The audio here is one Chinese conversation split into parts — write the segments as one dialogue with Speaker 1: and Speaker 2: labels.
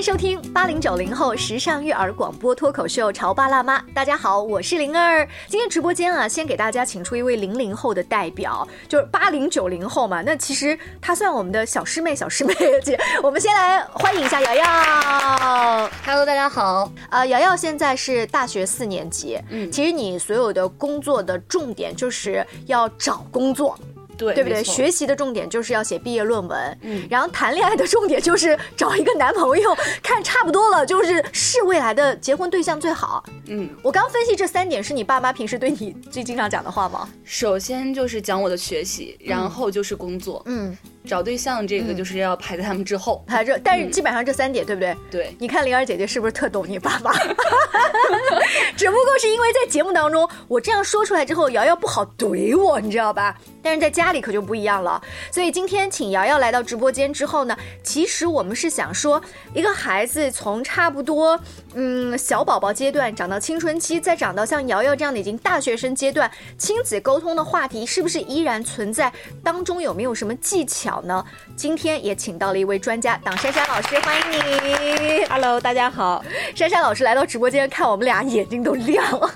Speaker 1: 迎收听八零九零后时尚育儿广播脱口秀《潮爸辣妈》。大家好，我是灵儿。今天直播间啊，先给大家请出一位零零后的代表，就是八零九零后嘛。那其实她算我们的小师妹，小师妹姐。我们先来欢迎一下瑶瑶。
Speaker 2: Hello，大家好。
Speaker 1: 呃，瑶瑶现在是大学四年级。嗯，其实你所有的工作的重点就是要找工作。
Speaker 2: 对，
Speaker 1: 对不对？学习的重点就是要写毕业论文，嗯，然后谈恋爱的重点就是找一个男朋友，看差不多了就是是未来的结婚对象最好。
Speaker 2: 嗯，
Speaker 1: 我刚分析这三点是你爸妈平时对你最经常讲的话吗？
Speaker 2: 首先就是讲我的学习，然后就是工作。
Speaker 1: 嗯，
Speaker 2: 找对象这个就是要排在他们之后。
Speaker 1: 排这，但是基本上这三点，对不对？
Speaker 2: 对，
Speaker 1: 你看灵儿姐姐是不是特懂你爸爸？只不过是因为在节目当中，我这样说出来之后，瑶瑶不好怼我，你知道吧？但是在家里可就不一样了。所以今天请瑶瑶来到直播间之后呢，其实我们是想说，一个孩子从差不多嗯小宝宝阶段长到青春期，再长到像瑶瑶这样的已经大学生阶段，亲子沟通的话题是不是依然存在？当中有没有什么技巧呢？今天也请到了一位专家，党珊珊老师，欢迎你。
Speaker 3: Hello，大家好。
Speaker 1: 珊珊老师来到直播间，看我们俩眼睛都亮了。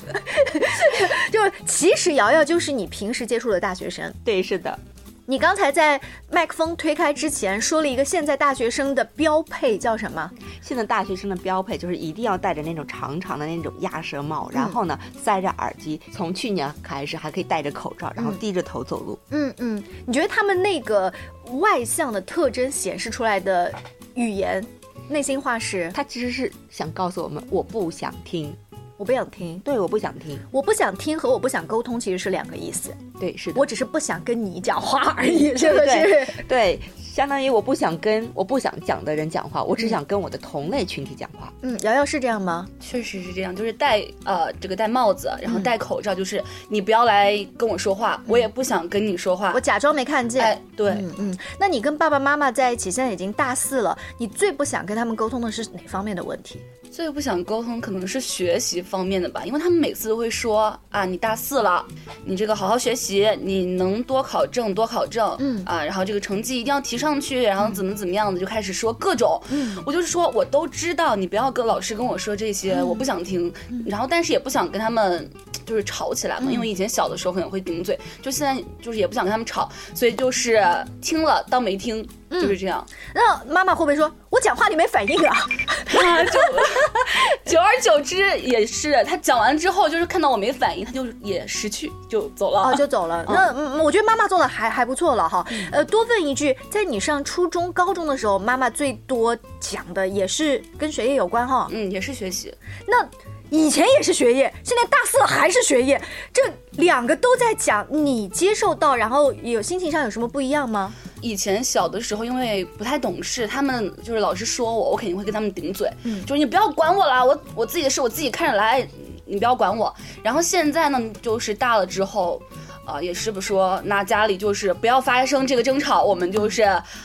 Speaker 1: 就是其实瑶瑶就是你平时接触的大学生。
Speaker 3: 对，是的，
Speaker 1: 你刚才在麦克风推开之前说了一个现在大学生的标配叫什么？
Speaker 3: 现在大学生的标配就是一定要戴着那种长长的那种鸭舌帽，然后呢塞着耳机。从去年开始还可以戴着口罩，然后低着头走路。
Speaker 1: 嗯嗯，你觉得他们那个外向的特征显示出来的语言，内心话是？
Speaker 3: 他其实是想告诉我们，我不想听。
Speaker 1: 我不想听，
Speaker 3: 对，我不想听。
Speaker 1: 我不想听和我不想沟通其实是两个意思。
Speaker 3: 对，是的。
Speaker 1: 我只是不想跟你讲话而已，是不
Speaker 3: 对
Speaker 1: 是？
Speaker 3: 对，相当于我不想跟我不想讲的人讲话，我只想跟我的同类群体讲话。
Speaker 1: 嗯，瑶瑶是这样吗？
Speaker 2: 确实是这样，就是戴呃这个戴帽子，然后戴口罩，就是你不要来跟我说话，我也不想跟你说话
Speaker 1: 我。假装没看见。
Speaker 2: 哎，对，
Speaker 1: 嗯嗯，那你跟爸爸妈妈在一起，现在已经大四了，你最不想跟他们沟通的是哪方面的问题？
Speaker 2: 最不想沟通可能是学习方面的吧，因为他们每次都会说啊，你大四了，你这个好好学习，你能多考证多考证，
Speaker 1: 嗯
Speaker 2: 啊，然后这个成绩一定要提上去，然后怎么怎么样的，就开始说各种，
Speaker 1: 嗯。
Speaker 2: 我就是说我都知道，你不要跟老师跟我说这些，我不想听，然后但是也不想跟他们就是吵起来嘛，因为以前小的时候可能会顶嘴，就现在就是也不想跟他们吵，所以就是听了当没听，就是这样。
Speaker 1: 那妈妈会不会说，我讲话你没反应啊？
Speaker 2: 他 就久而久之也是，他讲完之后就是看到我没反应，他就也识趣就走了。
Speaker 1: 哦，就走了。那 嗯，我觉得妈妈做的还还不错了哈。呃，多问一句，在你上初中、高中的时候，妈妈最多讲的也是跟学业有关哈。
Speaker 2: 嗯，也是学习。
Speaker 1: 那以前也是学业，现在大四了还是学业，这两个都在讲，你接受到，然后有心情上有什么不一样吗？
Speaker 2: 以前小的时候，因为不太懂事，他们就是老师说我，我肯定会跟他们顶嘴，就是你不要管我啦，我我自己的事我自己看着来，你不要管我。然后现在呢，就是大了之后。啊、也是不说，那家里就是不要发生这个争吵，我们就是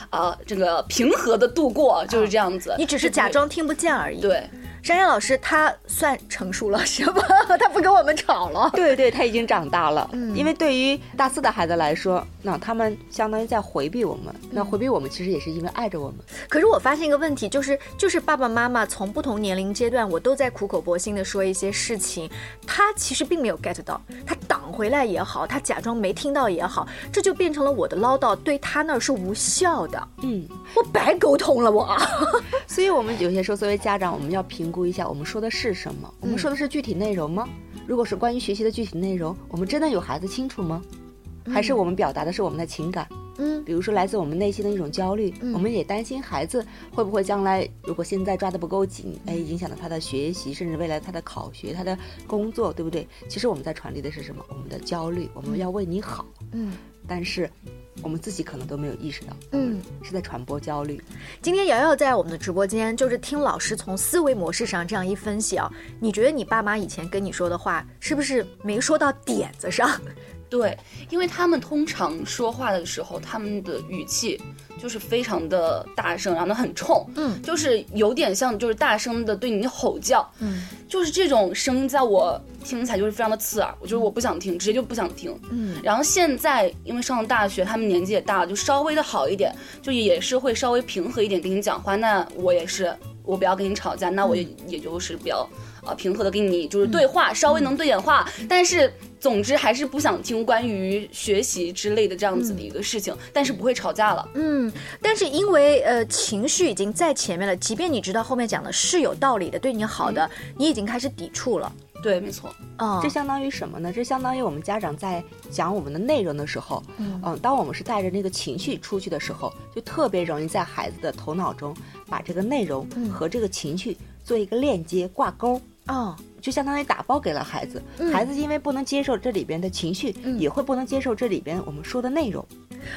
Speaker 2: 啊、这个平和的度过，就是这样子。
Speaker 1: 你只是假装听不见而已。，
Speaker 2: 对，
Speaker 1: 珊珊老师她算成熟了是吧？她不跟我们吵了。
Speaker 3: 对对，他已经长大了。嗯，因为对于大四的孩子来说，那他们相当于在回避我们。那回避我们，其实也是因为爱着我们。
Speaker 1: 可是我发现一个问题，就是就是爸爸妈妈从不同年龄阶段，我都在苦口婆心的说一些事情，他其实并没有 get 到，他挡回来也好，他假装没听到也好，这就变成了我的唠叨对他那儿是无效的，
Speaker 3: 嗯，
Speaker 1: 我白沟通了我。
Speaker 3: 所以我们有些时候作为家长，我们要评估一下我们说的是什么，我们说的是具体内容吗？如果是关于学习的具体内容，我们真的有孩子清楚吗？还是我们表达的是我们的情感？
Speaker 1: 嗯
Speaker 3: 比如说来自我们内心的一种焦虑，我们也担心孩子会不会将来如果现在抓得不够紧，哎，影响到他的学习，甚至未来他的考学、他的工作，对不对？其实我们在传递的是什么？我们的焦虑，我们要为你好，
Speaker 1: 嗯。
Speaker 3: 但是我们自己可能都没有意识到，
Speaker 1: 嗯，
Speaker 3: 是在传播焦虑。
Speaker 1: 今天瑶瑶在我们的直播间，就是听老师从思维模式上这样一分析啊，你觉得你爸妈以前跟你说的话，是不是没说到点子上？
Speaker 2: 对，因为他们通常说话的时候，他们的语气就是非常的大声，然后呢很冲，
Speaker 1: 嗯
Speaker 2: 就是有点像就是大声的对你吼叫，
Speaker 1: 嗯
Speaker 2: 就是这种声音在我听起来就是非常的刺耳，我就是我不想听，直接就不想听。
Speaker 1: 嗯
Speaker 2: 然后现在因为上了大学，他们年纪也大了，就稍微的好一点，就也是会稍微平和一点跟你讲话。那我也是，我不要跟你吵架，那我也也就是比较呃平和的跟你就是对话，稍微能对点话，但是总之还是不想听关于学习之类的这样子的一个事情，但是不会吵架了。
Speaker 1: 嗯，但是因为呃情绪已经在前面了，即便你知道后面讲的是有道理的，对你好的，你已经开始抵触了。
Speaker 2: 对，没错。
Speaker 1: 嗯，
Speaker 3: 这相当于什么呢？这相当于我们家长在讲我们的内容的时候，嗯，当我们是带着那个情绪出去的时候，就特别容易在孩子的头脑中把这个内容和这个情绪做一个链接挂钩。
Speaker 1: 哦，
Speaker 3: 就相当于打包给了孩子，孩子因为不能接受这里边的情绪，也会不能接受这里边我们说的内容。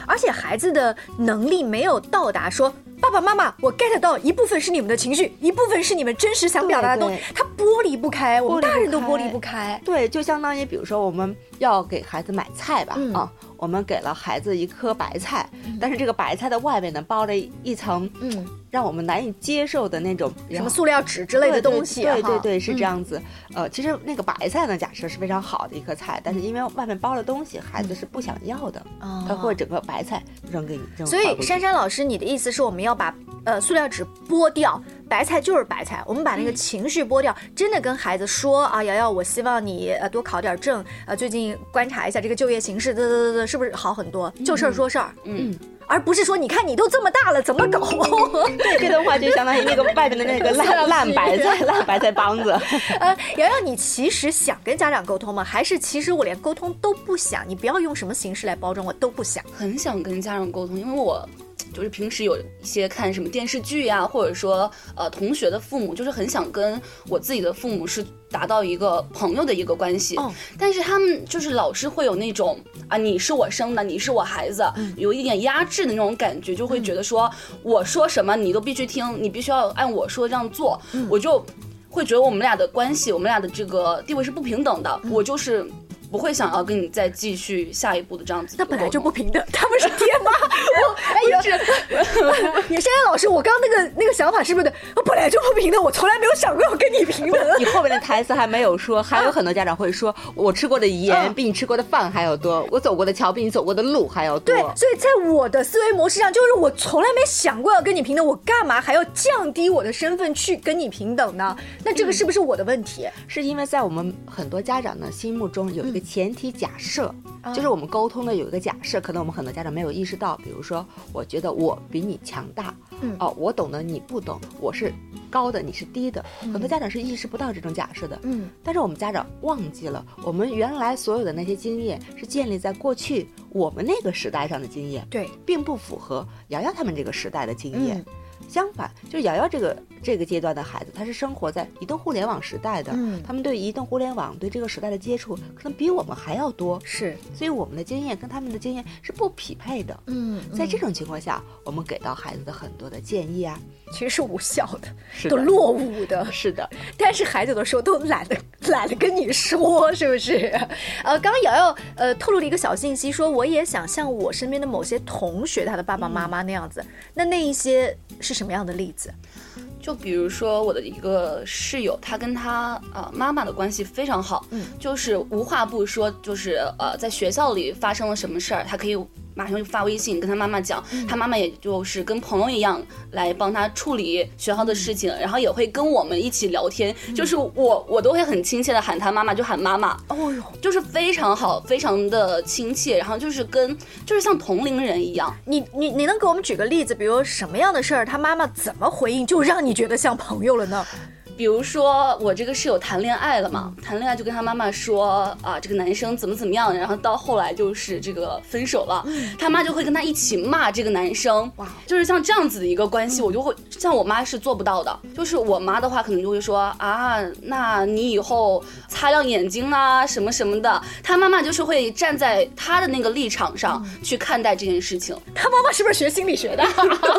Speaker 1: 而且孩子的能力没有到达说爸爸妈妈，我 get 到一部分是你们的情绪，一部分是你们真实想表达的东西，他剥离不开，我们大人都剥离不开。
Speaker 3: 对，就相当于比如说我们要给孩子买菜吧，啊，我们给了孩子一颗白菜，但是这个白菜的外面呢包了一层，嗯，让我们难以接受的那种
Speaker 1: 什么塑料纸之类的东西，
Speaker 3: 对对对，是这样子。呃，其实那个白菜呢，假设是非常好的一颗菜，但是因为外面包了东西，孩子是不想要的，他会整个白菜扔给你。
Speaker 1: 所以珊珊老师，你的意思是我们要把呃塑料纸剥掉，白菜就是白菜，我们把那个情绪剥掉，真的跟孩子说啊，瑶瑶，我希望你呃多考点证，呃最近观察一下这个就业形势，嘚嘚嘚嘚，是不是好很多？就事儿说事儿，嗯。而不是说，你看你都这么大了，怎么搞？
Speaker 3: 对，这段话就相当于那个外面的那个烂 烂白菜，烂白菜帮子。
Speaker 1: 呃，瑶瑶，你其实想跟家长沟通吗？还是其实我连沟通都不想？你不要用什么形式来包装，我都不想。
Speaker 2: 很想跟家长沟通，因为我。就是平时有一些看什么电视剧呀，或者说呃同学的父母，就是很想跟我自己的父母是达到一个朋友的一个关系，但是他们就是老是会有那种啊你是我生的，你是我孩子，有一点压制的那种感觉，就会觉得说我说什么你都必须听，你必须要按我说这样做，我就会觉得我们俩的关系，我们俩的这个地位是不平等的，我就是。不会想要跟你再继续下一步的这样子，
Speaker 1: 那本来就不平等，他们是爹妈。我哎，是 你珊珊老师，我刚刚那个那个想法是不是对？我本来就不平等，我从来没有想过要跟你平等。
Speaker 3: 你后面的台词还没有说，还有很多家长会说，我吃过的盐比你吃过的饭还要多，我走过的桥比你走过的路还要多。
Speaker 1: 对，所以在我的思维模式上，就是我从来没想过要跟你平等，我干嘛还要降低我的身份去跟你平等呢？那这个是不是我的问题？
Speaker 3: 是因为在我们很多家长的心目中有一个。前提假设就是我们沟通的有一个假设，可能我们很多家长没有意识到。比如说，我觉得我比你强大，哦，我懂得你不懂，我是高的，你是低的。很多家长是意识不到这种假设的。嗯，但是我们家长忘记了，我们原来所有的那些经验是建立在过去我们那个时代上的经验，
Speaker 1: 对，
Speaker 3: 并不符合瑶瑶他们这个时代的经验。相反，就瑶瑶这个这个阶段的孩子，他是生活在移动互联网时代的，嗯，他们对移动互联网对这个时代的接触，可能比我们还要多，
Speaker 1: 是，
Speaker 3: 所以我们的经验跟他们的经验是不匹配的，嗯，在这种情况下，我们给到孩子的很多的建议啊，
Speaker 1: 其实是无效的，都落伍的，
Speaker 3: 是的，
Speaker 1: 但是孩子有的时候都懒得懒得跟你说，是不是？呃，刚刚瑶瑶呃透露了一个小信息，说我也想像我身边的某些同学他的爸爸妈妈那样子，那那一些是。什么样的例子？
Speaker 2: 就比如说我的一个室友，他跟他呃妈妈的关系非常好，嗯，就是无话不说，就是呃在学校里发生了什么事儿，他可以。马上就发微信跟他妈妈讲，他妈妈也就是跟朋友一样来帮他处理学校的事情，然后也会跟我们一起聊天，就是我我都会很亲切的喊他妈妈，就喊妈妈，哦哟，就是非常好，非常的亲切，然后就是跟就是像同龄人一样。
Speaker 1: 你你你能给我们举个例子，比如什么样的事儿，他妈妈怎么回应，就让你觉得像朋友了呢？
Speaker 2: 比如说我这个室友谈恋爱了嘛，谈恋爱就跟他妈妈说啊，这个男生怎么怎么样，然后到后来就是这个分手了，他妈就会跟他一起骂这个男生，哇，就是像这样子的一个关系，我就会像我妈是做不到的，就是我妈的话可能就会说啊，那你以后擦亮眼睛啊什么什么的，他妈妈就是会站在他的那个立场上去看待这件事情。
Speaker 1: 他妈妈是不是学心理学的？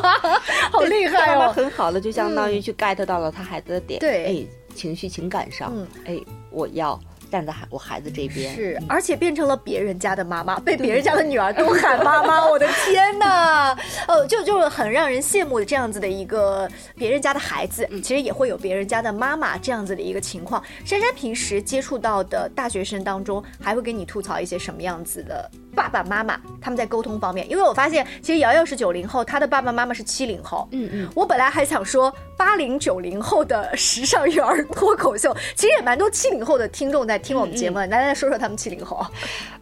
Speaker 1: 好厉害
Speaker 3: 哦，很好的，就相当于去 get 到了他孩子的点。
Speaker 1: 对，
Speaker 3: 哎，情绪情感上，哎，我要站在孩我孩子这边，
Speaker 1: 是，而且变成了别人家的妈妈，被别人家的女儿都喊妈妈，我的天哪！呃，就就就很让人羡慕的这样子的一个别人家的孩子，其实也会有别人家的妈妈这样子的一个情况。珊珊平时接触到的大学生当中，还会跟你吐槽一些什么样子的爸爸妈妈？他们在沟通方面，因为我发现其实瑶瑶是九零后，她的爸爸妈妈是七零后。嗯嗯，我本来还想说八零九零后的时尚育儿脱口秀，其实也蛮多七零后的听众在听我们节目，来来说说他们七零后。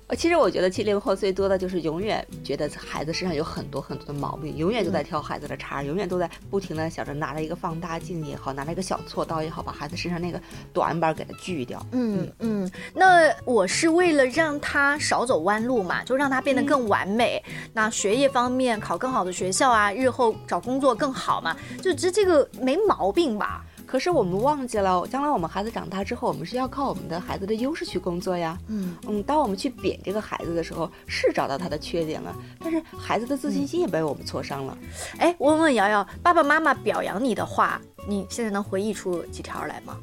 Speaker 3: 呃，其实我觉得七零后最多的就是永远觉得孩子身上有很多很多的毛病，永远都在挑孩子的茬，永远都在不停的想着拿了一个放大镜也好，拿了一个小锉刀也好，把孩子身上那个短板给他锯掉。
Speaker 1: 嗯嗯，那我是为了让他少走弯路嘛，就让他变得更完美。那学业方面考更好的学校啊，日后找工作更好嘛，就这这个没毛病吧？
Speaker 3: 可是我们忘记了，将来我们孩子长大之后，我们是要靠我们的孩子的优势去工作呀。嗯嗯，当我们去贬这个孩子的时候，是找到他的缺点了，但是孩子的自信心也被我们挫伤了。
Speaker 1: 哎，我问问瑶瑶，爸爸妈妈表扬你的话，你现在能回忆出几条来吗？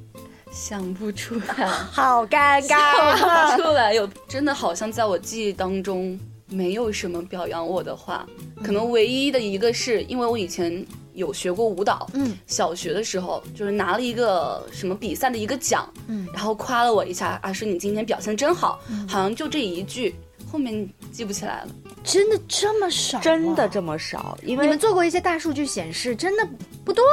Speaker 2: 想不出来，
Speaker 1: 好尴
Speaker 2: 尬，想不出来。有真的好像在我记忆当中没有什么表扬我的话，可能唯一的一个是因为我以前。有学过舞蹈，嗯，小学的时候就是拿了一个什么比赛的一个奖，嗯，然后夸了我一下啊，说你今天表现真好，好像就这一句，后面记不起来了。
Speaker 1: 真的这么少？
Speaker 3: 真的这么少？因为
Speaker 1: 你们做过一些大数据显示，真的不多。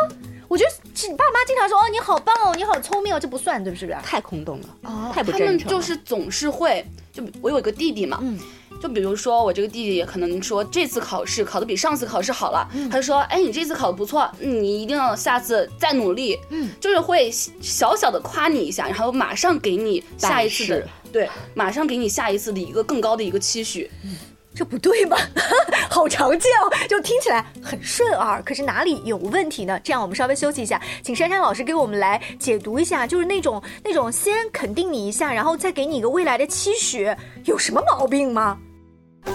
Speaker 1: 我觉得爸妈经常说哦你好棒哦你好聪明哦，这不算对不对？
Speaker 3: 太空洞了，哦，太不真诚。
Speaker 2: 他们就是总是会，就我有一个弟弟嘛，嗯。就比如说，我这个弟弟也可能说这次考试考的比上次考试好了，他就说，哎，你这次考的不错，你一定要下次再努力，嗯，就是会小小的夸你一下，然后马上给你下一次的，对，马上给你下一次的一个更高的一个期许，嗯
Speaker 1: 这不对吗？好常见哦，就听起来很顺耳，可是哪里有问题呢？这样我们稍微休息一下，请珊珊老师给我们来解读一下，就是那种那种先肯定你一下，然后再给你一个未来的期许，有什么毛病吗？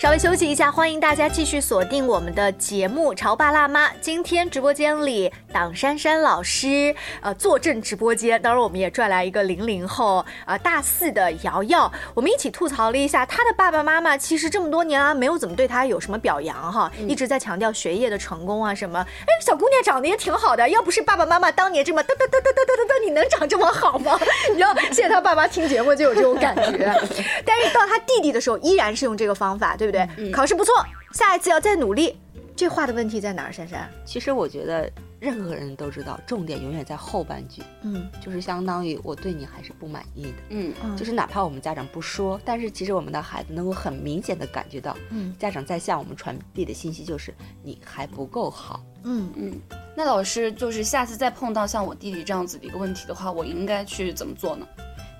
Speaker 1: 稍微休息一下，欢迎大家继续锁定我们的节目《潮爸辣妈》。今天直播间里，党珊珊老师呃坐镇直播间，当然我们也拽来一个零零后啊大四的瑶瑶，我们一起吐槽了一下她的爸爸妈妈。其实这么多年啊，没有怎么对她有什么表扬哈，一直在强调学业的成功啊什么。哎，小姑娘长得也挺好的，要不是爸爸妈妈当年这么嘚嘚嘚嘚嘚嘚嘚，你能长这么好吗？你知道现在他爸妈听节目就有这种感觉，但是到他弟弟的时候，依然是用这个方法，对不对？考试不错，下一次要再努力。这话的问题在哪儿？珊珊，
Speaker 3: 其实我觉得任何人都知道，重点永远在后半句。嗯，就是相当于我对你还是不满意的。嗯，就是哪怕我们家长不说，但是其实我们的孩子能够很明显的感觉到，嗯，家长在向我们传递的信息就是你还不够好。
Speaker 2: 嗯嗯，那老师就是下次再碰到像我弟弟这样子的一个问题的话，我应该去怎么做呢？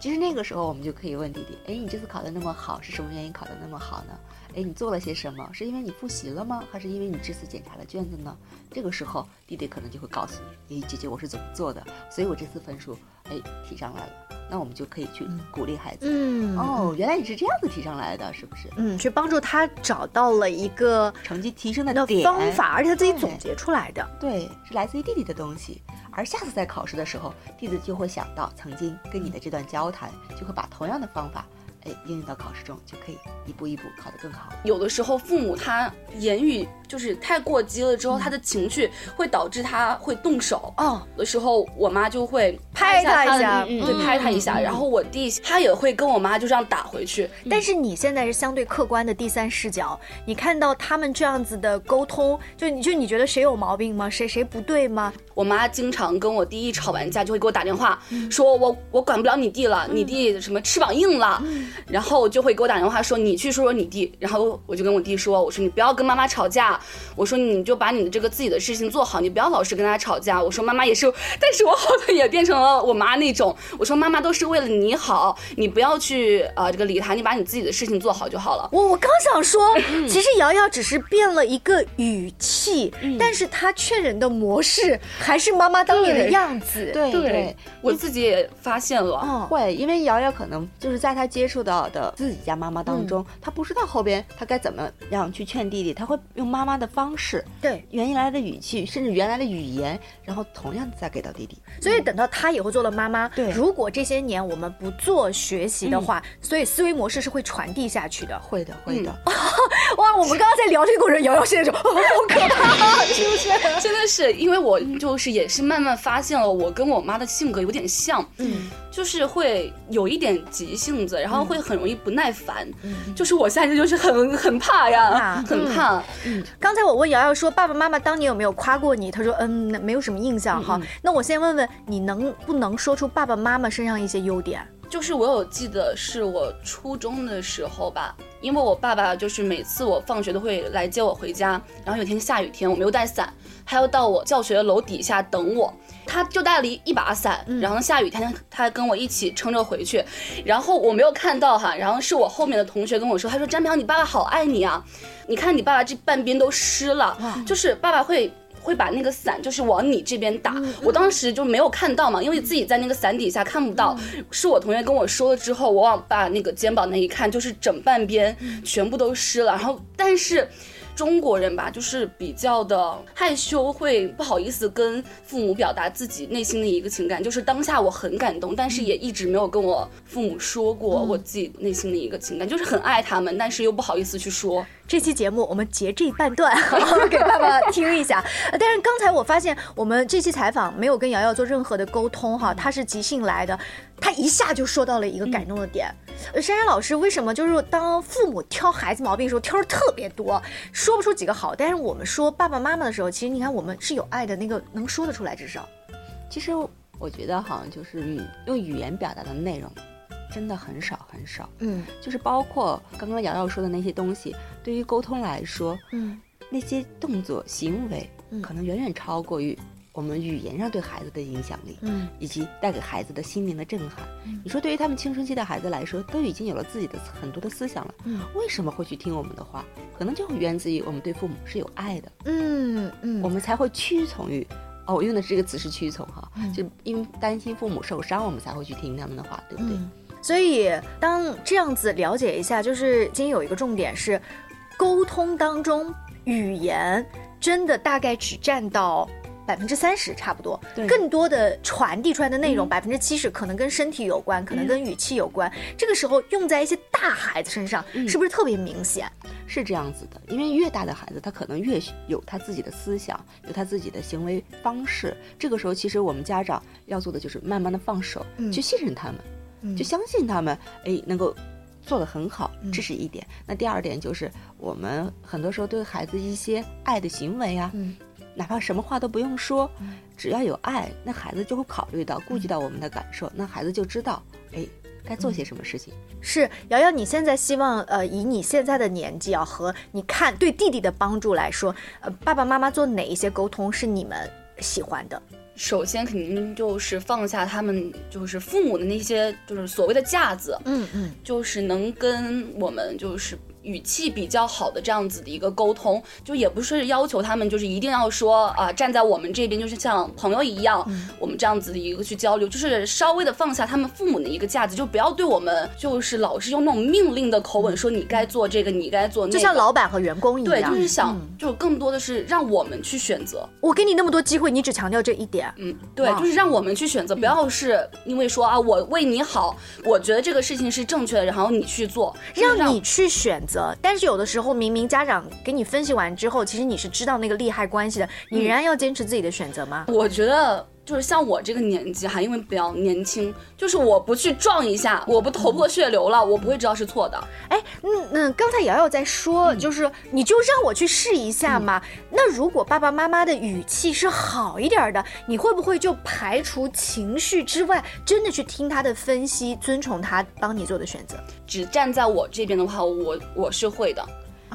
Speaker 3: 其实那个时候我们就可以问弟弟，哎，你这次考的那么好，是什么原因考的那么好呢？哎，你做了些什么？是因为你复习了吗？还是因为你这次检查了卷子呢？这个时候，弟弟可能就会告诉你：，哎，姐姐，我是怎么做的？所以我这次分数，哎，提上来了。那我们就可以去鼓励孩子。嗯，哦，原来你是这样子提上来的，是不是？
Speaker 1: 嗯，去帮助他找到了一个
Speaker 3: 成绩提升的
Speaker 1: 方法，而且他自己总结出来的。
Speaker 3: 对，是来自于弟弟的东西。而下次在考试的时候，弟子就会想到曾经跟你的这段交谈，就会把同样的方法。哎，应用到考试中就可以一步一步考得更好。
Speaker 2: 有的时候父母他言语就是太过激了，之后他的情绪会导致他会动手。哦，的时候我妈就会
Speaker 1: 拍他一下，
Speaker 2: 对，拍他一下。然后我弟他也会跟我妈就这样打回去。
Speaker 1: 但是你现在是相对客观的第三视角，你看到他们这样子的沟通，就你就你觉得谁有毛病吗？谁谁不对吗？
Speaker 2: 我妈经常跟我弟一吵完架就会给我打电话，说我我管不了你弟了，你弟什么翅膀硬了。然后就会给我打电话说你去说说你弟，然后我就跟我弟说，我说你不要跟妈妈吵架，我说你就把你的这个自己的事情做好，你不要老是跟他吵架。我说妈妈也是，但是我好像也变成了我妈那种。我说妈妈都是为了你好，你不要去啊这个理他，你把你自己的事情做好就好了。
Speaker 1: 我我刚想说，其实瑶瑶只是变了一个语气，但是她劝人的模式还是妈妈当年的样子。
Speaker 3: 对对，
Speaker 2: 我自己也发现了。
Speaker 1: 嗯，
Speaker 3: 会，因为瑶瑶可能就是在她接触到的自己家妈妈当中，他不知道后边他该怎么样去劝弟弟，他会用妈妈的方式，
Speaker 1: 对
Speaker 3: 原来的语气，甚至原来的语言，然后同样再给到弟弟。
Speaker 1: 所以等到他以后做了妈妈，
Speaker 3: 对
Speaker 1: 如果这些年我们不做学习的话，所以思维模式是会传递下去的。
Speaker 3: 会的，会的。
Speaker 1: 哇，我们刚刚在聊这个过程，瑶瑶现在说、哦、好可怕，是不是？
Speaker 2: 真的是，因为我就是也是慢慢发现了，我跟我妈的性格有点像，嗯，就是会有一点急性子，然后会很容易不耐烦，嗯，就是我现在就是很很怕呀，
Speaker 1: 怕
Speaker 2: 很怕。
Speaker 1: 刚才我问瑶瑶说，爸爸妈妈当年有没有夸过你？她说，嗯，没有什么印象哈。那我先问问你，能不能说出爸爸妈妈身上一些优点？
Speaker 2: 就是我有记得是我初中的时候吧，因为我爸爸就是每次我放学都会来接我回家，然后有天下雨天我没有带伞，他要到我教学楼底下等我，他就带了一一把伞，然后下雨天他跟我一起撑着回去，然后我没有看到哈，然后是我后面的同学跟我说，他说张平你爸爸好爱你啊，你看你爸爸这半边都湿了，就是爸爸会。会把那个伞就是往你这边打，我当时就没有看到嘛，因为自己在那个伞底下看不到，是我同学跟我说了之后，我往把那个肩膀那一看，就是整半边全部都湿了，然后但是。中国人吧，就是比较的害羞，会不好意思跟父母表达自己内心的一个情感。就是当下我很感动，但是也一直没有跟我父母说过我自己内心的一个情感，就是很爱他们，但是又不好意思去说。
Speaker 1: 这期节目我们截这一半段 给爸爸听一下。呃但是刚才我发现我们这期采访没有跟瑶瑶做任何的沟通哈，她是即兴来的，她一下就说到了一个感动的点。呃珊珊老师为什么就是当父母挑孩子毛病的时候挑的特别多，说不出几个好，但是我们说爸爸妈妈的时候，其实你看我们是有爱的那个能说得出来，至少。
Speaker 3: 其实我觉得好像就是语用语言表达的内容，真的很少很少。
Speaker 1: 嗯
Speaker 3: 就是包括刚刚瑶瑶说的那些东西，对于沟通来说，
Speaker 1: 嗯
Speaker 3: 那些动作行为
Speaker 1: 嗯
Speaker 3: 可能远远超过于我们语言上对孩子的影响力，
Speaker 1: 嗯
Speaker 3: 以及带给孩子的心灵的震撼。你说对于他们青春期的孩子来说，都已经有了自己的很多的思想了，
Speaker 1: 嗯
Speaker 3: 为什么会去听我们的话？可能就源自于我们对父母是有爱的，
Speaker 1: 嗯嗯，
Speaker 3: 我们才会屈从于。哦，我用的这个词是屈从哈，
Speaker 1: 嗯
Speaker 3: 就因为担心父母受伤，我们才会去听他们的话，对不对？
Speaker 1: 嗯，所以当这样子了解一下，就是今天有一个重点是，沟通当中语言真的大概只占到。百分之三十差不多，
Speaker 3: 对。
Speaker 1: 更多的传递出来的内容百分之七十可能跟身体有关，可能跟语气有关。这个时候用在一些大孩子身上，是不是特别明显？
Speaker 3: 是这样子的，因为越大的孩子，他可能越有他自己的思想，有他自己的行为方式。这个时候，其实我们家长要做的就是慢慢的放手，
Speaker 1: 嗯。
Speaker 3: 去信任他们，
Speaker 1: 嗯。
Speaker 3: 就相信他们，哎，能够做得很好，
Speaker 1: 嗯。
Speaker 3: 这是一点。那第二点就是，我们很多时候对孩子一些爱的行为啊，
Speaker 1: 嗯
Speaker 3: 哪怕什么话都不用说，只要有爱，那孩子就会考虑到、顾及到我们的感受，那孩子就知道，哎，该做些什么事情。
Speaker 1: 是瑶瑶，你现在希望呃，以你现在的年纪啊，和你看对弟弟的帮助来说，呃，爸爸妈妈做哪一些沟通是你们喜欢的？
Speaker 2: 首先肯定就是放下他们就是父母的那些就是所谓的架子，
Speaker 1: 嗯嗯
Speaker 2: 就是能跟我们就是语气比较好的这样子的一个沟通，就也不是要求他们就是一定要说啊、站在我们这边，就是像朋友一样，我们这样子的一个去交流，就是稍微的放下他们父母的一个架子，就不要对我们就是老是用那种命令的口吻说你该做这个，你该做那个，
Speaker 1: 就像老板和员工一样。
Speaker 2: 对，就是想就更多的是让我们去选择，
Speaker 1: 我给你那么多机会，你只强调这一点。
Speaker 2: 嗯，对，就是让我们去选择，不要是因为说啊，我为你好，我觉得这个事情是正确的，然后你去做，
Speaker 1: 让你去选择，但是有的时候明明家长给你分析完之后，其实你是知道那个利害关系的，你仍然要坚持自己的选择吗？
Speaker 2: 我觉得就是像我这个年纪哈，因为比较年轻，就是我不去撞一下，我不头破血流了，我不会知道是错的。
Speaker 1: 哎，嗯嗯，刚才瑶瑶在说，就是你就让我去试一下嘛。那如果爸爸妈妈的语气是好一点儿的，你会不会就排除情绪之外，真的去听他的分析，遵从他帮你做的选择？
Speaker 2: 只站在我这边的话，我我是会的。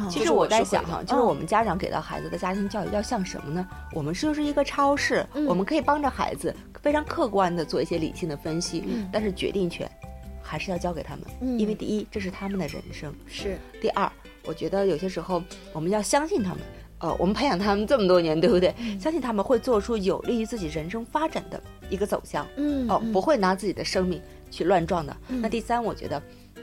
Speaker 3: 其实
Speaker 2: 我
Speaker 3: 我在想哈，就是我们家长给到孩子的家庭教育要像什么呢？我们就是一个超市，我们可以帮着孩子非常客观的做一些理性的分析，但是决定权还是要交给他们，因为第一，这是他们的人生；
Speaker 1: 是
Speaker 3: 第二，我觉得有些时候我们要相信他们。呃，我们培养他们这么多年，对不对？相信他们会做出有利于自己人生发展的一个走向。
Speaker 1: 嗯
Speaker 3: 哦，不会拿自己的生命去乱撞的。那第三，我觉得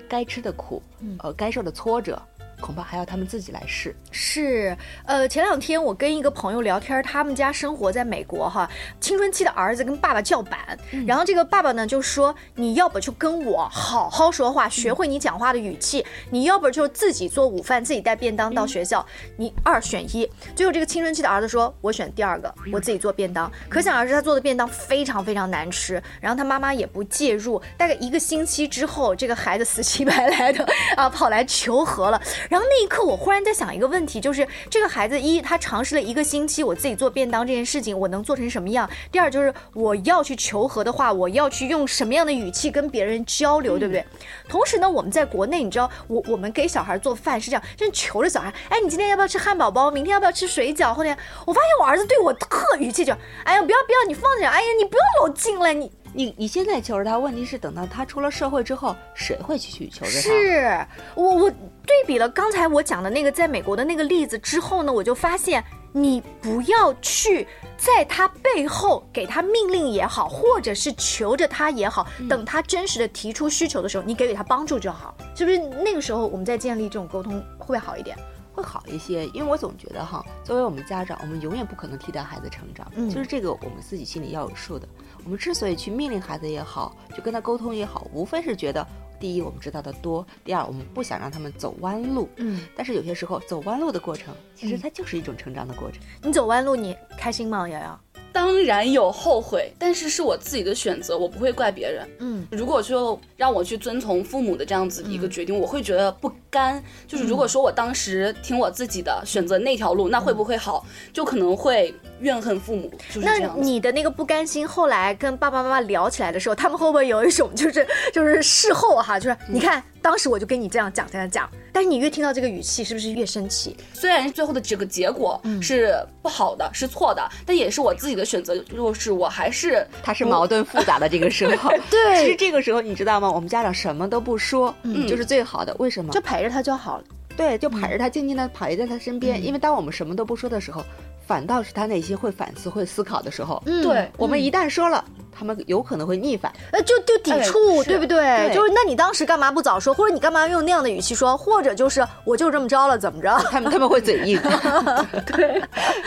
Speaker 3: 该吃的苦，呃，该受的挫折，恐怕还要他们自己来试。
Speaker 1: 是，呃，前两天我跟一个朋友聊天，他们家生活在美国哈，青春期的儿子跟爸爸叫板，然后这个爸爸呢就说，你要不就跟我好好说话，学会你讲话的语气，你要不就自己做午饭，自己带便当到学校，你二选一。最后这个青春期的儿子说，我选第二个，我自己做便当。可想而知，他做的便当非常非常难吃，然后他妈妈也不介入。大概一个星期之后，这个孩子死乞白赖的 啊跑来求和了。然后那一刻，我忽然在想一个问题，就是这个孩子一他尝试了一个星期，我自己做便当这件事情，我能做成什么样？第二就是我要去求和的话，我要去用什么样的语气跟别人交流，对不对？同时呢，我们在国内，你知道，我我们给小孩做饭是这样，真求着小孩，哎，你今天要不要吃汉堡包？明天要不要吃水饺？后天我发现我儿子对我特语气就，哎呀，不要不要，你放着，哎呀，你不要老进来，你
Speaker 3: 你你现在求着他，问题是等到他出了社会之后，谁会去去求着他？
Speaker 1: 是我我对比了刚才我讲的那个在美国的那个例子之后呢，我就发现你不要去在他背后给他命令也好，或者是求着他也好，等他真实的提出需求的时候，你给予他帮助就好，是不是？那个时候我们再建立这种沟通会不会好一点？
Speaker 3: 会好一些，因为我总觉得哈，作为我们家长，我们永远不可能替代孩子成长，
Speaker 1: 嗯
Speaker 3: 就是这个我们自己心里要有数的。我们之所以去命令孩子也好，去跟他沟通也好，无非是觉得，第一我们知道的多，第二我们不想让他们走弯路。
Speaker 1: 嗯，
Speaker 3: 但是有些时候走弯路的过程，其实它就是一种成长的过程。
Speaker 1: 你走弯路你开心吗？瑶瑶？
Speaker 2: 当然有后悔，但是是我自己的选择，我不会怪别人。
Speaker 1: 嗯，
Speaker 2: 如果就让我去遵从父母的这样子的一个决定，我会觉得不甘。就是如果说我当时听我自己的，选择那条路，那会不会好？就可能会怨恨父母，就是
Speaker 1: 那
Speaker 2: 这样子。
Speaker 1: 你的那个不甘心，后来跟爸爸妈妈聊起来的时候，他们会不会有一种就是 就是事后哈，就是你看当时我就跟你这样讲这样讲，但是你越听到这个语气，是不是越生气？
Speaker 2: 虽然最后的这个结果
Speaker 1: 嗯
Speaker 2: 是不好的，是错的，但也是我自己的选择。就是我还是
Speaker 3: 他是矛盾复杂的这个时候。
Speaker 1: 对
Speaker 3: 其实这个时候你知道吗？我们家长什么都不说，嗯，就是最好的。为什么？
Speaker 1: 就陪着他就好了。
Speaker 3: 对，就陪着他，静静的陪在他身边。因为当我们什么都不说的时候，反倒是他内心会反思、会思考的时候。
Speaker 1: 嗯
Speaker 2: 对
Speaker 3: 我们一旦说了，他们有可能会逆反。
Speaker 1: 呃，就就抵触，
Speaker 2: 哎
Speaker 1: 对不对？
Speaker 3: 对
Speaker 1: 就是那你当时干嘛不早说，或者你干嘛用那样的语气说，或者就是我就这么着了，怎么着？
Speaker 3: 他们他们会嘴硬。
Speaker 1: 对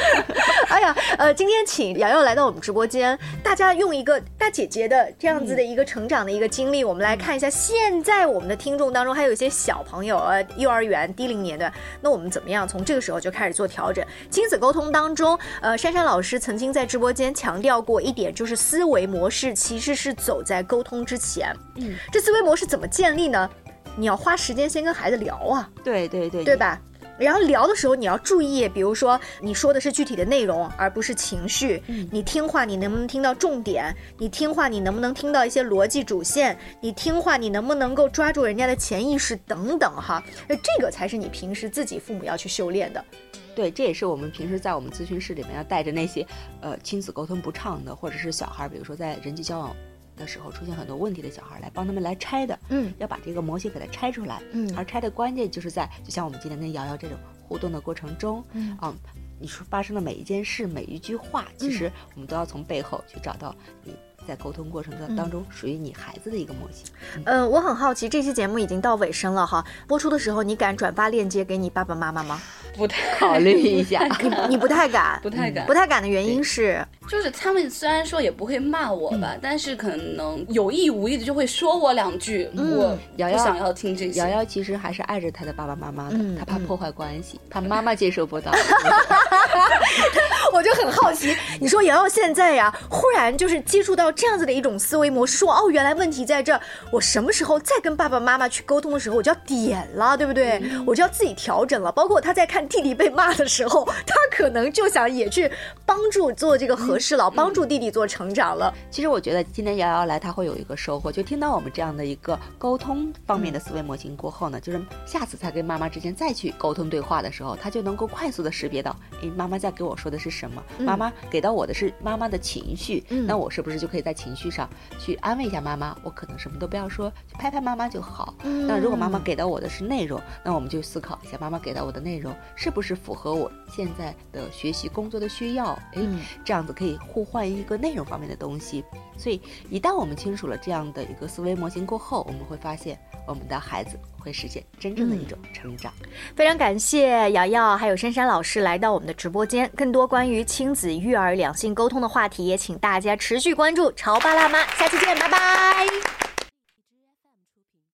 Speaker 1: 哎呀，呃，今天请瑶瑶来到我们直播间，大家用一个大姐姐的这样子的一个成长的一个经历，我们来看一下，现在我们的听众当中还有一些小朋友，呃，幼儿园低龄年段，那我们怎么样从这个时候就开始做调整？亲子沟通当中，呃，珊珊老师曾经在直播间强调过一点，就是思维模式其实是走在沟通之前。嗯，这思维模式怎么建立呢？你要花时间先跟孩子聊啊。
Speaker 3: 对对对，
Speaker 1: 对？吧？然后聊的时候你要注意，比如说你说的是具体的内容，而不是情绪。你听话，你能不能听到重点？你听话，你能不能听到一些逻辑主线？你听话，你能不能够抓住人家的潜意识等等哈？那这个才是你平时自己父母要去修炼的。
Speaker 3: 对，这也是我们平时在我们咨询室里面要带着那些呃亲子沟通不畅的，或者是小孩儿，比如说在人际交往的时候出现很多问题的小孩儿来帮他们来拆的。
Speaker 1: 嗯
Speaker 3: 要把这个模型给它拆出来。
Speaker 1: 嗯
Speaker 3: 而拆的关键就是在，就像我们今天跟瑶瑶这种互动的过程中，
Speaker 1: 嗯
Speaker 3: 啊，你说发生的每一件事、每一句话，其实我们都要从背后去找到你在沟通过程当当中属于你孩子的一个模型。
Speaker 1: 呃，我很好奇，这期节目已经到尾声了哈，播出的时候你敢转发链接给你爸爸妈妈吗？
Speaker 2: 不太
Speaker 3: 考虑一下，
Speaker 1: 你你不太敢，
Speaker 2: 不太敢
Speaker 1: 不太敢的原因是，
Speaker 2: 就是他们虽然说也不会骂我吧，但是可能有意无意的就会说我两句，我
Speaker 3: 瑶瑶
Speaker 2: 不想要听这些。
Speaker 3: 瑶瑶其实还是爱着她的爸爸妈妈的，
Speaker 1: 嗯
Speaker 3: 她怕破坏关系，怕妈妈接受不到。
Speaker 1: 我就很好奇，你说瑶瑶现在呀，忽然就是接触到这样子的一种思维模式，说哦，原来问题在这儿，我什么时候再跟爸爸妈妈去沟通的时候，我就要点了，对不对？我就要自己调整了。包括他在看弟弟被骂的时候，他可能就想也去帮助做这个和事佬，帮助弟弟做成长了。
Speaker 3: 其实我觉得今天瑶瑶来，她会有一个收获，就听到我们这样的一个沟通方面的思维模型过后呢，就是下次再跟妈妈之间再去沟通对话的时候，他就能够快速的识别到，诶，妈妈在给我说的是什么？妈妈给到我的是妈妈的情绪，那我是不是就可以在情绪上去安慰一下妈妈？我可能什么都不要说，就拍拍妈妈就好。那如果妈妈给到我的是内容，那我们就思考一下，妈妈给到我的内容是不是符合我现在的学习工作的需要？诶，这样子可以互换一个内容方面的东西。所以一旦我们清楚了这样的一个思维模型过后，我们会发现我们的孩子会实现真正的一种成长。
Speaker 1: 非常感谢瑶瑶还有珊珊老师来到我们的直播间。更多关于亲子育儿、两性沟通的话题，也请大家持续关注《潮爸辣妈》。下期见，拜拜。